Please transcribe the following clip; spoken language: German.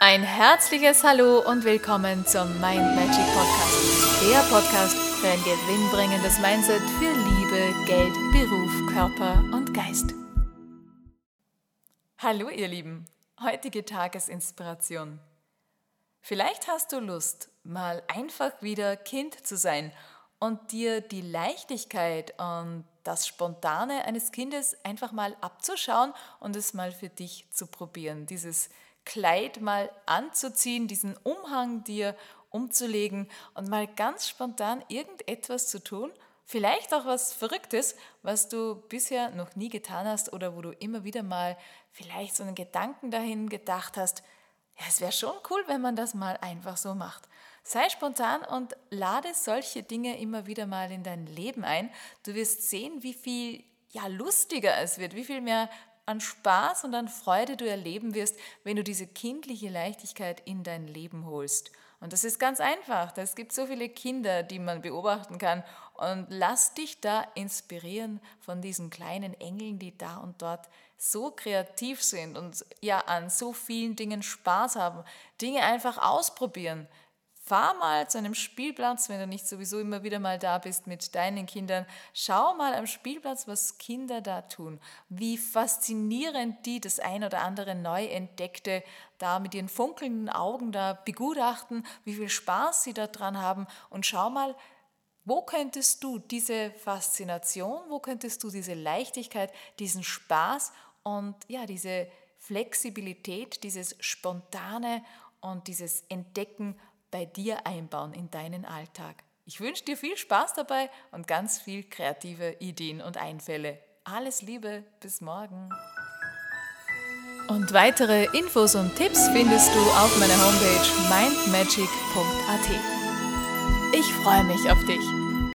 Ein herzliches Hallo und willkommen zum Mind Magic Podcast. Der Podcast für ein gewinnbringendes Mindset für Liebe, Geld, Beruf, Körper und Geist. Hallo ihr Lieben, heutige Tagesinspiration. Vielleicht hast du Lust, mal einfach wieder Kind zu sein und dir die Leichtigkeit und das Spontane eines Kindes einfach mal abzuschauen und es mal für dich zu probieren. Dieses Kleid mal anzuziehen, diesen Umhang dir umzulegen und mal ganz spontan irgendetwas zu tun. Vielleicht auch was Verrücktes, was du bisher noch nie getan hast oder wo du immer wieder mal vielleicht so einen Gedanken dahin gedacht hast. Ja, es wäre schon cool, wenn man das mal einfach so macht. Sei spontan und lade solche Dinge immer wieder mal in dein Leben ein. Du wirst sehen, wie viel ja, lustiger es wird, wie viel mehr an Spaß und an Freude du erleben wirst, wenn du diese kindliche Leichtigkeit in dein Leben holst. Und das ist ganz einfach. Es gibt so viele Kinder, die man beobachten kann. Und lass dich da inspirieren von diesen kleinen Engeln, die da und dort so kreativ sind und ja an so vielen Dingen Spaß haben. Dinge einfach ausprobieren fahr mal zu einem Spielplatz, wenn du nicht sowieso immer wieder mal da bist mit deinen Kindern. Schau mal am Spielplatz, was Kinder da tun. Wie faszinierend die das ein oder andere neu entdeckte da mit ihren funkelnden Augen da begutachten, wie viel Spaß sie daran haben und schau mal, wo könntest du diese Faszination, wo könntest du diese Leichtigkeit, diesen Spaß und ja, diese Flexibilität, dieses Spontane und dieses Entdecken bei dir einbauen in deinen Alltag. Ich wünsche dir viel Spaß dabei und ganz viel kreative Ideen und Einfälle. Alles Liebe, bis morgen. Und weitere Infos und Tipps findest du auf meiner Homepage mindmagic.at. Ich freue mich auf dich.